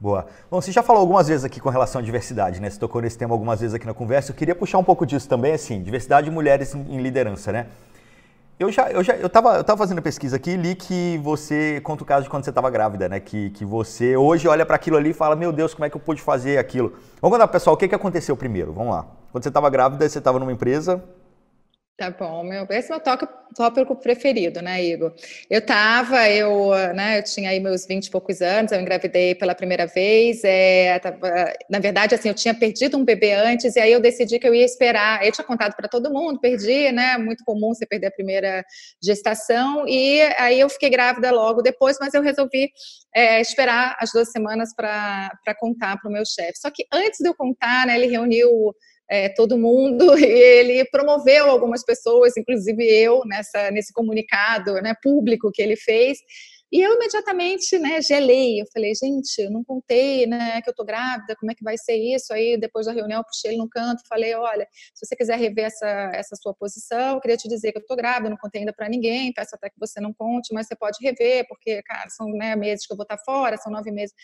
Boa. Bom, você já falou algumas vezes aqui com relação à diversidade, né? Você tocou nesse tema algumas vezes aqui na conversa. Eu queria puxar um pouco disso também, assim, diversidade de mulheres em, liderança, né? Eu já, eu já, eu tava, eu tava fazendo pesquisa aqui e li que você conta o caso de quando você estava grávida, né? Que, que você hoje olha para aquilo ali e fala, meu Deus, como é que eu pude fazer aquilo? Vamos contar, pessoal, o que, que aconteceu primeiro? Vamos lá. Quando você estava grávida, você estava numa empresa, Tá bom, meu, esse é meu tópico preferido, né, Igor? Eu tava, eu, né, eu tinha aí meus 20 e poucos anos, eu engravidei pela primeira vez, é, tava, na verdade, assim, eu tinha perdido um bebê antes, e aí eu decidi que eu ia esperar, eu tinha contado para todo mundo, perdi, né, muito comum você perder a primeira gestação, e aí eu fiquei grávida logo depois, mas eu resolvi é, esperar as duas semanas para contar para o meu chefe. Só que antes de eu contar, né, ele reuniu é, todo mundo, e ele promoveu algumas pessoas, inclusive eu, nessa, nesse comunicado né, público que ele fez, e eu imediatamente, né, gelei. Eu falei, gente, eu não contei, né, que eu tô grávida, como é que vai ser isso? Aí, depois da reunião, eu puxei ele no canto, falei, olha, se você quiser rever essa, essa sua posição, eu queria te dizer que eu tô grávida, não contei ainda para ninguém, peço até que você não conte, mas você pode rever, porque, cara, são né, meses que eu vou estar fora, são nove meses.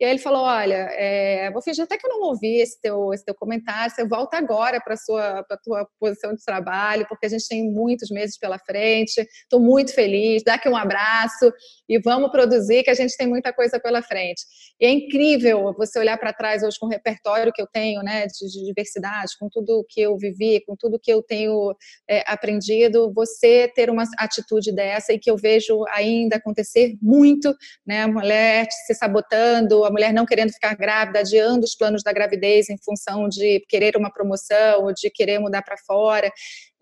E aí ele falou, olha, é, vou fingir até que eu não ouvi esse teu, esse teu comentário, você volta agora para sua pra tua posição de trabalho, porque a gente tem muitos meses pela frente, estou muito feliz, dá aqui um abraço, e vamos produzir, que a gente tem muita coisa pela frente. E é incrível você olhar para trás hoje com o repertório que eu tenho, né, de, de, diversidade, com tudo que eu vivi, com tudo que eu tenho é, aprendido, você ter uma atitude dessa e que eu vejo ainda acontecer muito, né, a mulher se sabotando, a mulher não querendo ficar grávida, adiando os planos da gravidez em função de querer uma promoção ou de querer mudar para fora.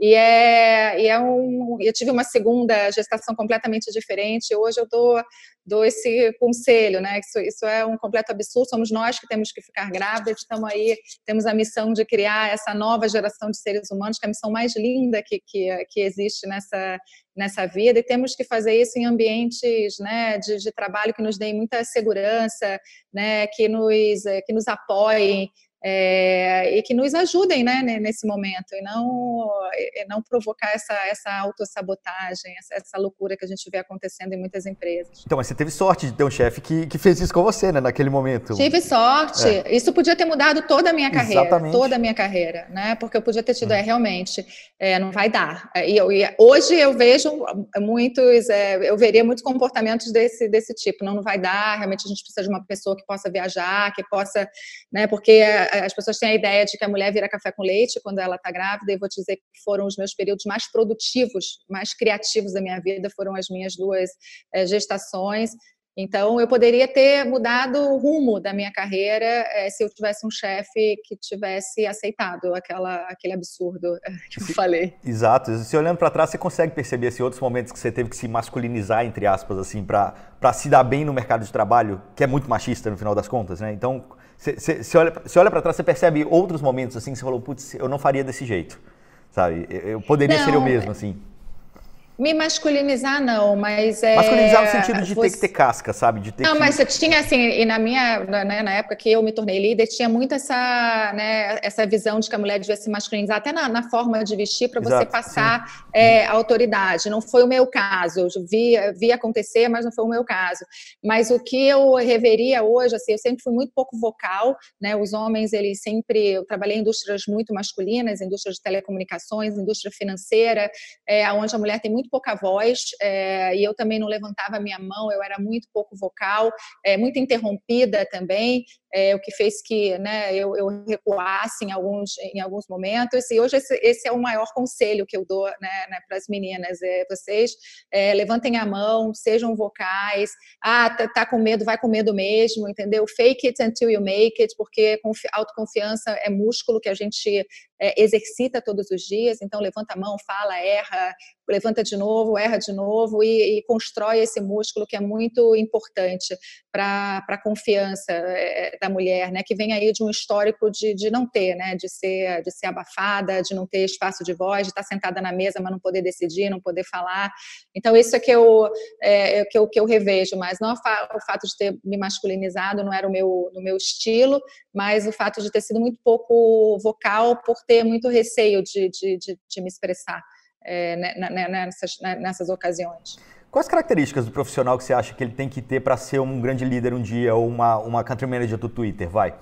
E é, e é um. Eu tive uma segunda gestação completamente diferente. Hoje eu dou, dou esse conselho, né? Isso, isso é um completo absurdo. Somos nós que temos que ficar grávidas. Estamos aí, temos a missão de criar essa nova geração de seres humanos, que é a missão mais linda que, que, que existe nessa, nessa vida. E temos que fazer isso em ambientes, né, de, de trabalho que nos deem muita segurança, né? Que nos, que nos apoiem é, e que nos ajudem né, nesse momento e não, e não provocar essa, essa autossabotagem, essa, essa loucura que a gente vê acontecendo em muitas empresas. Então, mas você teve sorte de ter um chefe que, que fez isso com você, né, naquele momento. Tive sorte. É. Isso podia ter mudado toda a minha carreira, Exatamente. toda a minha carreira, né? Porque eu podia ter tido, hum. é, realmente, é, não vai dar. E, eu, e hoje eu vejo muitos, é, eu veria muitos comportamentos desse, desse tipo. Não, não vai dar, realmente a gente precisa de uma pessoa que possa viajar, que possa, né? Porque as pessoas têm a ideia de que a mulher vira café com leite quando ela está grávida, e vou te dizer que foram os meus períodos mais produtivos, mais criativos da minha vida, foram as minhas duas é, gestações. Então, eu poderia ter mudado o rumo da minha carreira é, se eu tivesse um chefe que tivesse aceitado aquela, aquele absurdo eh, que eu falei. Exato. Se olhando para trás, você consegue perceber assim, outros momentos que você teve que se masculinizar, entre aspas, assim, para se dar bem no mercado de trabalho, que é muito machista no final das contas, né? Então, você olha, olha para trás, você percebe outros momentos assim que você falou, putz, eu não faria desse jeito, sabe? Eu poderia não, ser eu mesmo, assim. Me masculinizar, não, mas é. Masculinizar no sentido de você... ter que ter casca, sabe? De ter não, que... mas você tinha, assim, e na minha, né, na época que eu me tornei líder, tinha muito essa, né, essa visão de que a mulher devia se masculinizar, até na, na forma de vestir, para você passar é, autoridade. Não foi o meu caso, eu vi, vi acontecer, mas não foi o meu caso. Mas o que eu reveria hoje, assim, eu sempre fui muito pouco vocal, né? Os homens, eles sempre. Eu trabalhei em indústrias muito masculinas, indústria de telecomunicações, indústria financeira, é, onde a mulher tem muito pouca voz é, e eu também não levantava a minha mão, eu era muito pouco vocal, é, muito interrompida também é, o que fez que né, eu, eu, recuasse em alguns, em alguns momentos. E hoje esse, esse é o maior conselho que eu dou né, né, para as meninas. É, vocês é, levantem a mão, sejam vocais. Ah, tá, tá, com medo, vai com medo mesmo, entendeu? Fake it until you make it, porque autoconfiança é músculo que a gente é, exercita todos os dias. Então, levanta a mão, fala, erra, levanta de novo, erra de novo e, e constrói esse músculo que é muito importante para a confiança é, da mulher, né, que vem aí de um histórico de, de não ter, né, de ser, de ser abafada, de não ter espaço de voz, de estar sentada na mesa, mas não poder decidir, não poder falar. Então, isso é que eu, é, é que eu, que eu revejo, mas não o fato de ter me masculinizado não era o meu, no meu estilo, mas o fato de ter sido muito pouco vocal por ter muito receio de, de, de, de me expressar é, né, né, nessas, nessas ocasiões. Quais características do profissional que você acha que ele tem que ter para ser um grande líder um dia ou uma, uma country manager do Twitter? Vai.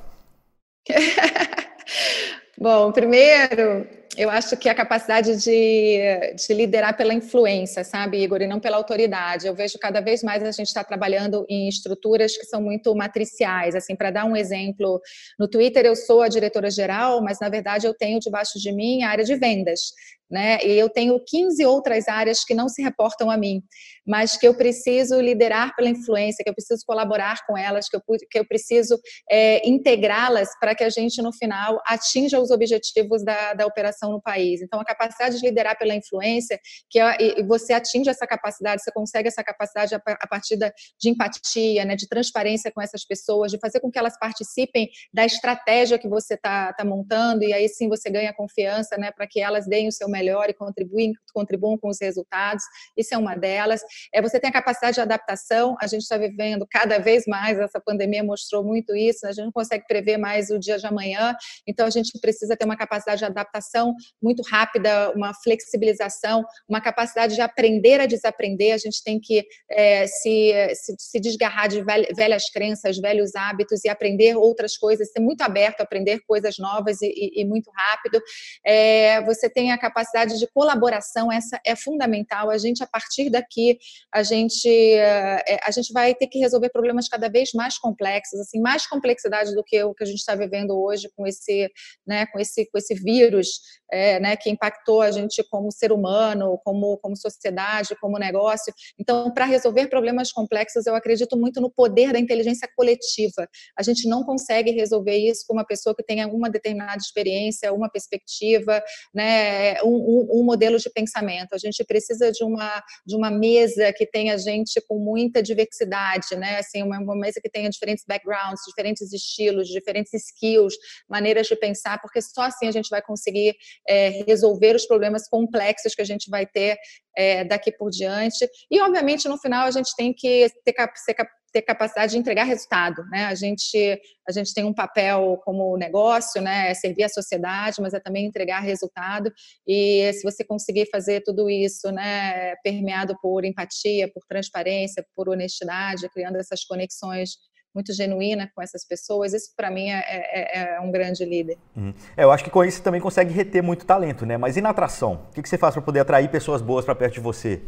Bom, primeiro, eu acho que a capacidade de, de, liderar pela influência, sabe, Igor, e não pela autoridade. Eu vejo cada vez mais a gente está trabalhando em estruturas que são muito matriciais. Assim, para dar um exemplo, no Twitter eu sou a diretora geral, mas na verdade eu tenho debaixo de mim a área de vendas né? E eu tenho 15 outras áreas que não se reportam a mim, mas que eu preciso liderar pela influência, que eu preciso colaborar com elas, que eu, que eu preciso é, integrá-las para que a gente, no final, atinja os objetivos da, da operação no país. Então, a capacidade de liderar pela influência, que é, você atinge essa capacidade, você consegue essa capacidade a, a partir da, de empatia, né, de transparência com essas pessoas, de fazer com que elas participem da estratégia que você está tá montando, e aí sim você ganha confiança né, para que elas deem o seu melhor e contribuem, contribuam com os resultados. Isso é uma delas. É, você tem a capacidade de adaptação. A gente está vivendo cada vez mais, essa pandemia mostrou muito isso. A gente não consegue prever mais o dia de amanhã, então a gente precisa ter uma capacidade de adaptação muito rápida, uma flexibilização, uma capacidade de aprender a desaprender. A gente tem que é, se, se, se, desgarrar de velhas crenças, velhos hábitos e aprender outras coisas, ser muito aberto a aprender coisas novas e, e, e muito rápido. É, você tem a capacidade de colaboração, essa é fundamental. A gente, a partir daqui, a gente, eh, a gente vai ter que resolver problemas cada vez mais complexos, assim, mais complexidade do que o que a gente está vivendo hoje com esse, né, com esse, com esse vírus, é, né, que impactou a gente como ser humano, como, como sociedade, como negócio. Então, para resolver problemas complexos, eu acredito muito no poder da inteligência coletiva. A gente não consegue resolver isso com uma pessoa que tenha uma determinada experiência, uma perspectiva, né, um, um, um, modelo de pensamento. A gente precisa de uma, de uma mesa que tenha gente com muita diversidade, né? Assim, uma, uma mesa que tenha diferentes backgrounds, diferentes estilos, diferentes skills, maneiras de pensar, porque só assim a gente vai conseguir é, resolver os problemas complexos que a gente vai ter é, daqui por diante. E, obviamente, no final, a gente tem que ter, ser, ter capacidade de entregar resultado, né? A gente a gente tem um papel como negócio, né? É servir a sociedade, mas é também entregar resultado. E se você conseguir fazer tudo isso, né? Permeado por empatia, por transparência, por honestidade, criando essas conexões muito genuína com essas pessoas, isso para mim é, é, é, um grande líder. Uhum. É, eu acho que com isso você também consegue reter muito talento, né? Mas e na atração? O que, que você faz para poder atrair pessoas boas para perto de você?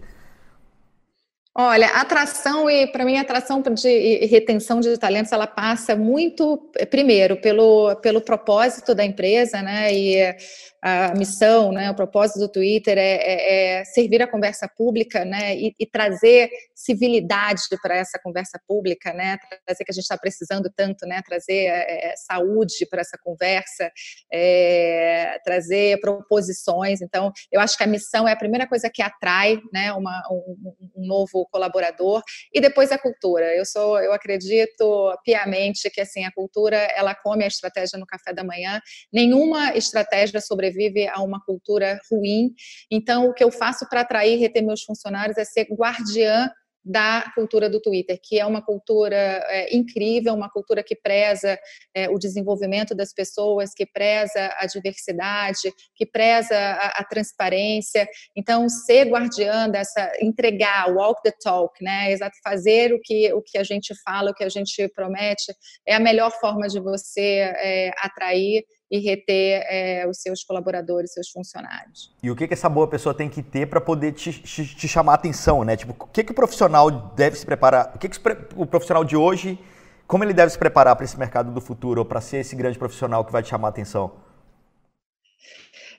Olha, atração e para mim atração de e retenção de talentos ela passa muito primeiro pelo, pelo propósito da empresa, né? E a missão, né, o propósito do Twitter é, é, é servir a conversa pública, né, e, e trazer civilidade para essa conversa pública, né, trazer que a gente está precisando tanto, né, trazer é, saúde para essa conversa, é, trazer proposições. Então, eu acho que a missão é a primeira coisa que atrai, né, uma, um, um novo colaborador e depois a cultura. Eu sou, eu acredito piamente que assim a cultura ela come a estratégia no café da manhã. Nenhuma estratégia sobre sobrevive a uma cultura ruim. Então, o que eu faço para atrair e reter meus funcionários é ser guardiã da cultura do Twitter, que é uma cultura é, incrível, uma cultura que preza é, o desenvolvimento das pessoas, que preza a diversidade, que preza a, a, transparência. Então, ser guardiã dessa, entregar, walk the talk, né? Exato, fazer o que, o que a gente fala, o que a gente promete, é a melhor forma de você é, atrair e reter é, os seus colaboradores, seus funcionários. E o que, que essa boa pessoa tem que ter para poder te, te, te, chamar a atenção, né? Tipo, o que, que o profissional deve se preparar? O que, que o profissional de hoje, como ele deve se preparar para esse mercado do futuro ou para ser esse grande profissional que vai te chamar a atenção?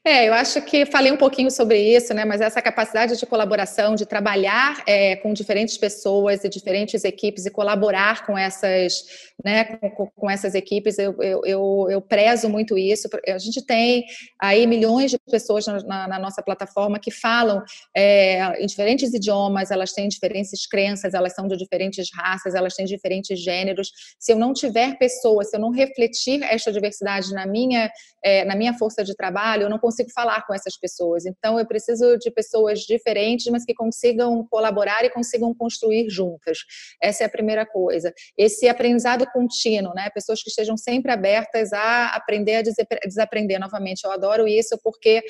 É, eu acho que falei um pouquinho sobre isso, né? Mas essa capacidade de colaboração, de trabalhar é, com diferentes pessoas e diferentes equipes e colaborar com essas, né? Com, com essas equipes, eu, eu, eu, eu, prezo muito isso. A gente tem aí milhões de pessoas na, na nossa plataforma que falam é, em diferentes idiomas, elas têm diferentes crenças, elas são de diferentes raças, elas têm diferentes gêneros. Se eu não tiver pessoas, se eu não refletir esta diversidade na minha, é, na minha força de trabalho, eu não consigo falar com essas pessoas. Então, eu preciso de pessoas diferentes, mas que consigam colaborar e consigam construir juntas. Essa é a primeira coisa. Esse aprendizado contínuo, né? Pessoas que estejam sempre abertas a aprender a desaprender novamente. Eu adoro isso porque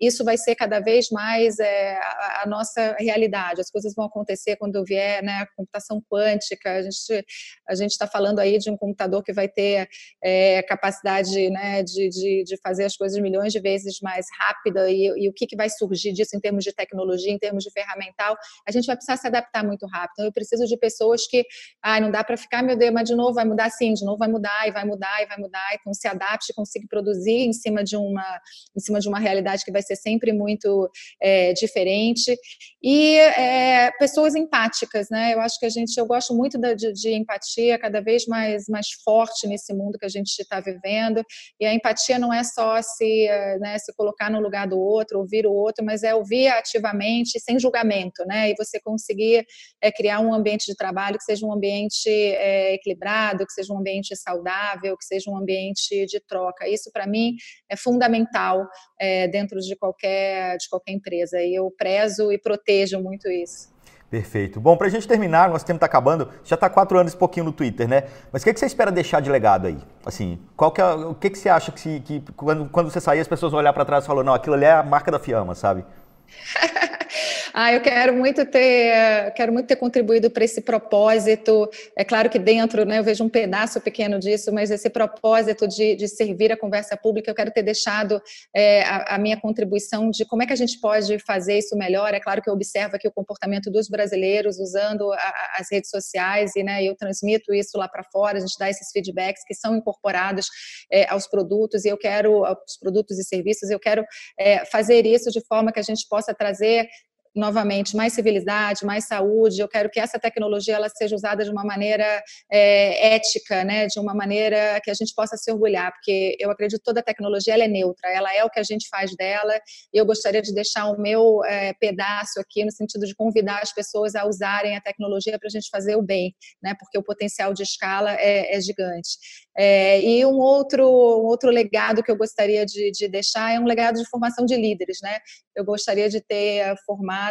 isso vai ser cada vez mais é, a, a, nossa realidade. As coisas vão acontecer quando vier né, a computação quântica. A gente a gente está falando aí de um computador que vai ter é, capacidade né, de, de, de, fazer as coisas milhões de vezes mais rápida e, e o que, que vai surgir disso em termos de tecnologia, em termos de ferramental, a gente vai precisar se adaptar muito rápido. Então, eu preciso de pessoas que, ah, não dá para ficar, meu Deus, mas de novo vai mudar sim, de novo vai mudar e vai mudar e vai mudar, então se adapte, consiga produzir em cima de uma, em cima de uma realidade que vai ser sempre muito é, diferente e é, pessoas empáticas, né? Eu acho que a gente, eu gosto muito da, de, de empatia cada vez mais mais forte nesse mundo que a gente está vivendo e a empatia não é só se, né, se colocar no lugar do outro, ouvir o outro, mas é ouvir ativamente, sem julgamento, né? E você conseguir é, criar um ambiente de trabalho que seja um ambiente é, equilibrado, que seja um ambiente saudável, que seja um ambiente de troca. Isso para mim é fundamental é, dentro de qualquer de qualquer empresa. E eu prezo e protejo muito isso. Perfeito. Bom, para a gente terminar, nosso tempo está acabando. Já está quatro anos e pouquinho no Twitter, né? Mas o que, que você espera deixar de legado aí? Assim, qual que é, o que, que você acha que, se, que quando, quando você sair as pessoas vão olhar para trás e falar, não, aquilo ali é a marca da Fiamma, sabe? Ah, eu quero muito ter, quero muito ter contribuído para esse propósito. É claro que dentro, né, eu vejo um pedaço pequeno disso, mas esse propósito de, de servir a conversa pública, eu quero ter deixado é, a, a, minha contribuição de como é que a gente pode fazer isso melhor. É claro que eu observo aqui o comportamento dos brasileiros usando a, as redes sociais e, né, eu transmito isso lá para fora. A gente dá esses feedbacks que são incorporados é, aos produtos e eu quero aos produtos e serviços. Eu quero é, fazer isso de forma que a gente possa trazer novamente mais civilidade, mais saúde. Eu quero que essa tecnologia ela seja usada de uma maneira é, ética, né? De uma maneira que a gente possa se orgulhar, porque eu acredito que toda tecnologia ela é neutra, ela é o que a gente faz dela. E eu gostaria de deixar o meu é, pedaço aqui no sentido de convidar as pessoas a usarem a tecnologia para a gente fazer o bem, né? Porque o potencial de escala é, é gigante. É, e um outro, um outro legado que eu gostaria de, de deixar é um legado de formação de líderes, né? Eu gostaria de ter formado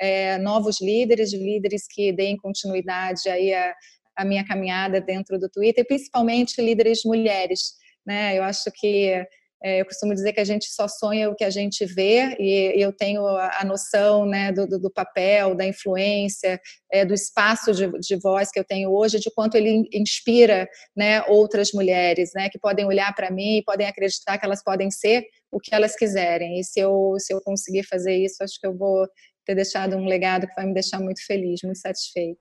é, novos líderes, líderes que deem continuidade aí a, a minha caminhada dentro do Twitter, principalmente líderes mulheres, né? Eu acho que é, eu costumo dizer que a gente só sonha o que a gente vê, e eu tenho a noção né, do, do, papel, da influência, é, do espaço de, de, voz que eu tenho hoje, de quanto ele inspira né, outras mulheres, né, que podem olhar para mim e podem acreditar que elas podem ser o que elas quiserem. E se eu, se eu conseguir fazer isso, acho que eu vou ter deixado um legado que vai me deixar muito feliz, muito satisfeita.